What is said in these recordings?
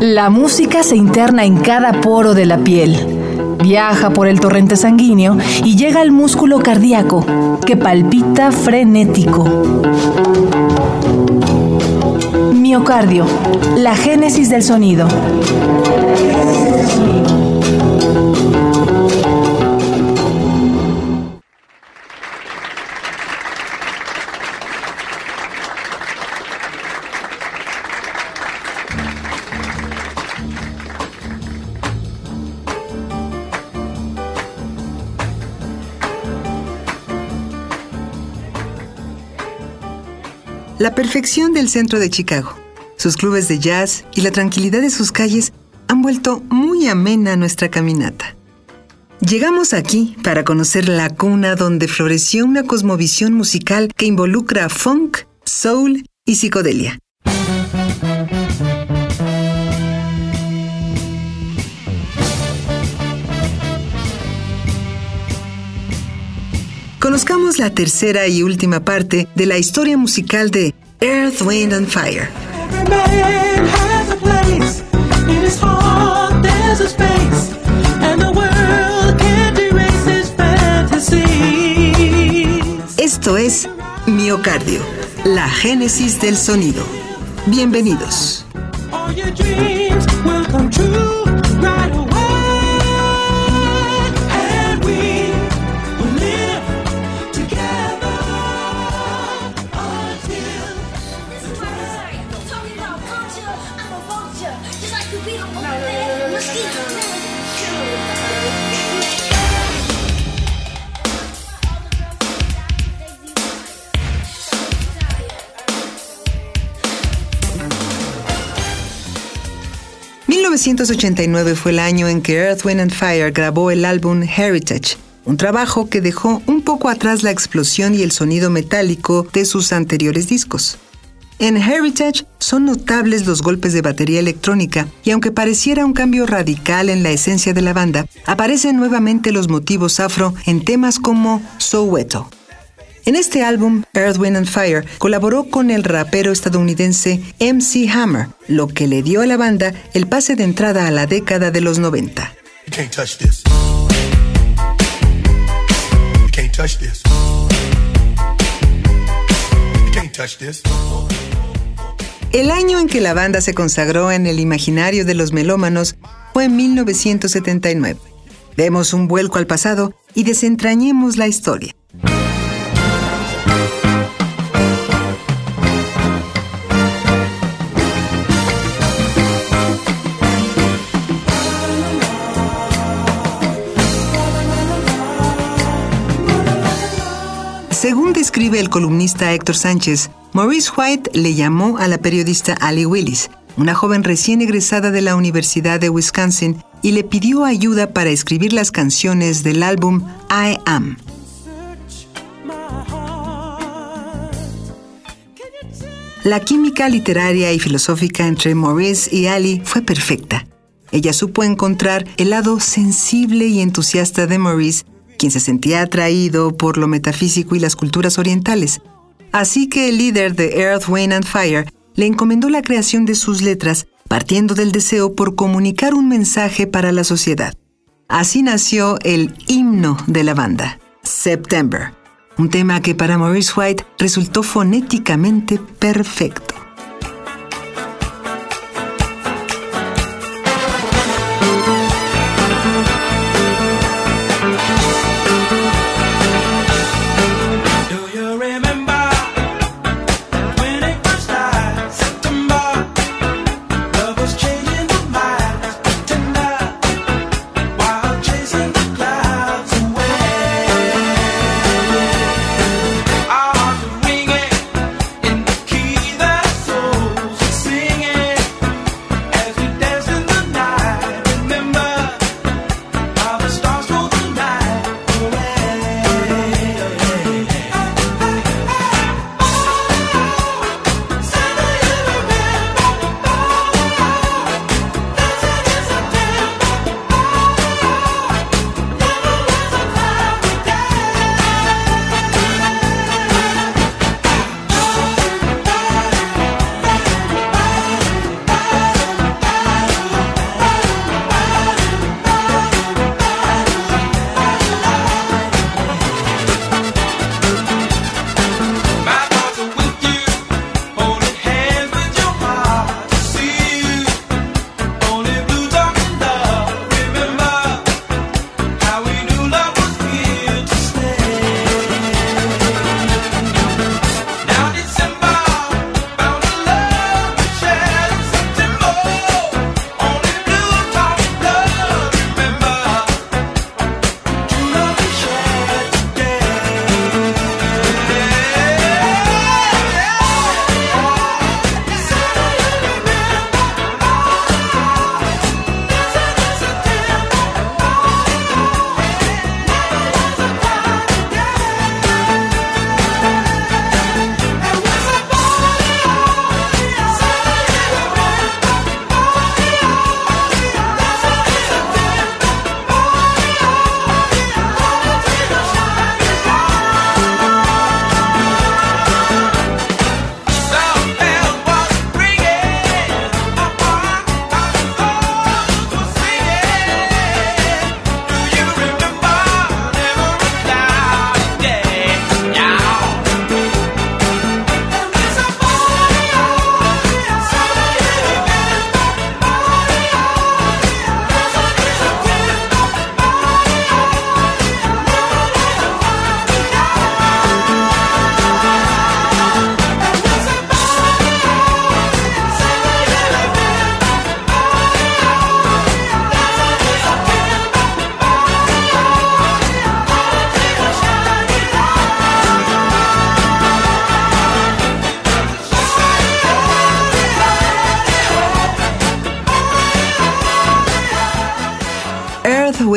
La música se interna en cada poro de la piel, viaja por el torrente sanguíneo y llega al músculo cardíaco, que palpita frenético. Miocardio, la génesis del sonido. La perfección del centro de Chicago, sus clubes de jazz y la tranquilidad de sus calles han vuelto muy amena nuestra caminata. Llegamos aquí para conocer la cuna donde floreció una cosmovisión musical que involucra funk, soul y psicodelia. Conozcamos la tercera y última parte de la historia musical de Earth, Wind and Fire. Esto es Miocardio, la génesis del sonido. Bienvenidos. ...1989 fue el año en que Earth, Wind and Fire grabó el álbum Heritage, un trabajo que dejó un poco atrás la explosión y el sonido metálico de sus anteriores discos. En Heritage son notables los golpes de batería electrónica y aunque pareciera un cambio radical en la esencia de la banda, aparecen nuevamente los motivos afro en temas como Soweto. En este álbum, Earth, Wind and Fire colaboró con el rapero estadounidense MC Hammer, lo que le dio a la banda el pase de entrada a la década de los 90. El año en que la banda se consagró en el imaginario de los melómanos fue en 1979. Demos un vuelco al pasado y desentrañemos la historia. Según describe el columnista Héctor Sánchez, Maurice White le llamó a la periodista Ali Willis, una joven recién egresada de la Universidad de Wisconsin, y le pidió ayuda para escribir las canciones del álbum I Am. La química literaria y filosófica entre Maurice y Ali fue perfecta. Ella supo encontrar el lado sensible y entusiasta de Maurice quien se sentía atraído por lo metafísico y las culturas orientales. Así que el líder de Earth, Wind and Fire le encomendó la creación de sus letras partiendo del deseo por comunicar un mensaje para la sociedad. Así nació el himno de la banda, September, un tema que para Maurice White resultó fonéticamente perfecto.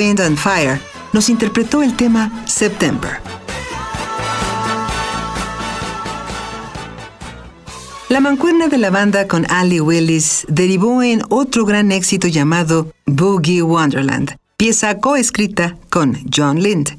Wind and Fire nos interpretó el tema September. La mancuerna de la banda con Ali Willis derivó en otro gran éxito llamado Boogie Wonderland, pieza coescrita con John Lind.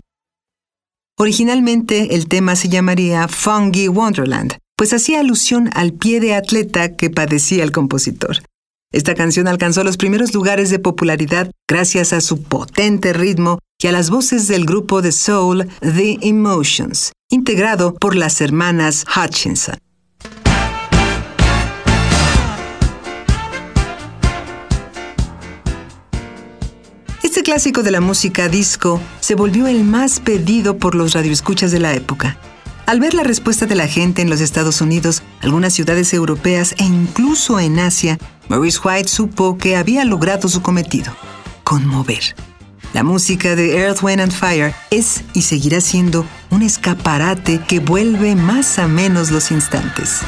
Originalmente el tema se llamaría Funky Wonderland, pues hacía alusión al pie de atleta que padecía el compositor. Esta canción alcanzó los primeros lugares de popularidad gracias a su potente ritmo y a las voces del grupo de soul The Emotions, integrado por las hermanas Hutchinson. Este clásico de la música disco se volvió el más pedido por los radioescuchas de la época. Al ver la respuesta de la gente en los Estados Unidos, algunas ciudades europeas e incluso en Asia, Maurice White supo que había logrado su cometido, conmover. La música de Earth, Wind and Fire es y seguirá siendo un escaparate que vuelve más a menos los instantes.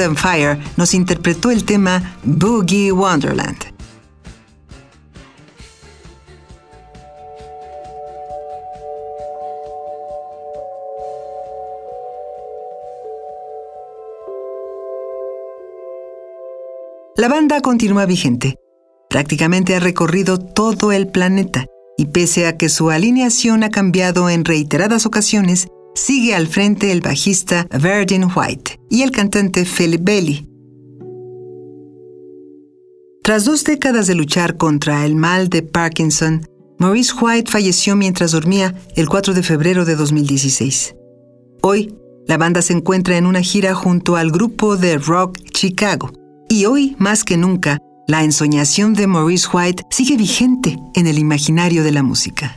And Fire nos interpretó el tema Boogie Wonderland. La banda continúa vigente. Prácticamente ha recorrido todo el planeta y pese a que su alineación ha cambiado en reiteradas ocasiones, sigue al frente el bajista Virgin White y el cantante Philip Bailey. Tras dos décadas de luchar contra el mal de Parkinson, Maurice White falleció mientras dormía el 4 de febrero de 2016. Hoy, la banda se encuentra en una gira junto al grupo de rock Chicago. Y hoy, más que nunca, la ensoñación de Maurice White sigue vigente en el imaginario de la música.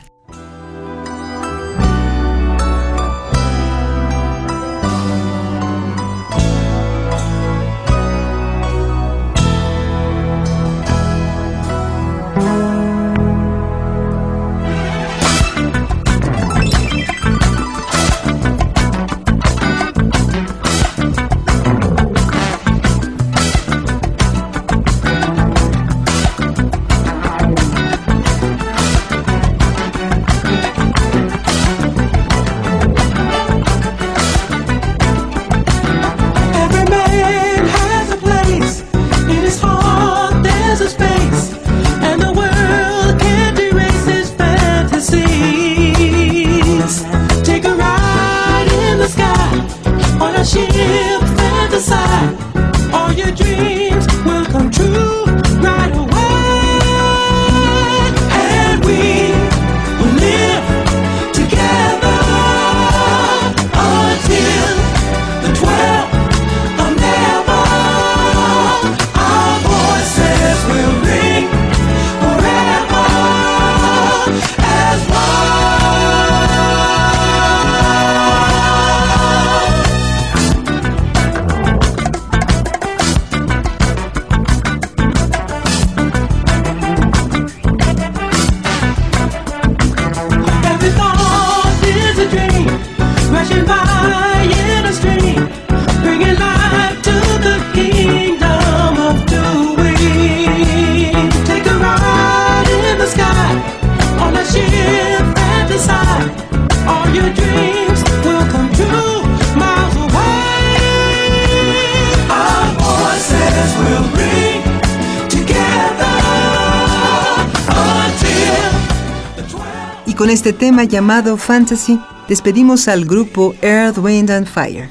Con este tema llamado Fantasy, despedimos al grupo Earth, Wind and Fire.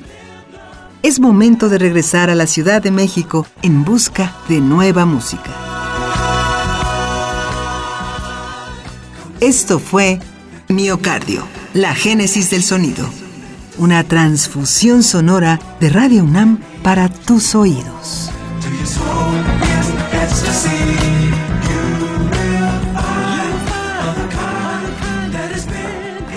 Es momento de regresar a la Ciudad de México en busca de nueva música. Esto fue Miocardio, la génesis del sonido. Una transfusión sonora de Radio UNAM para tus oídos.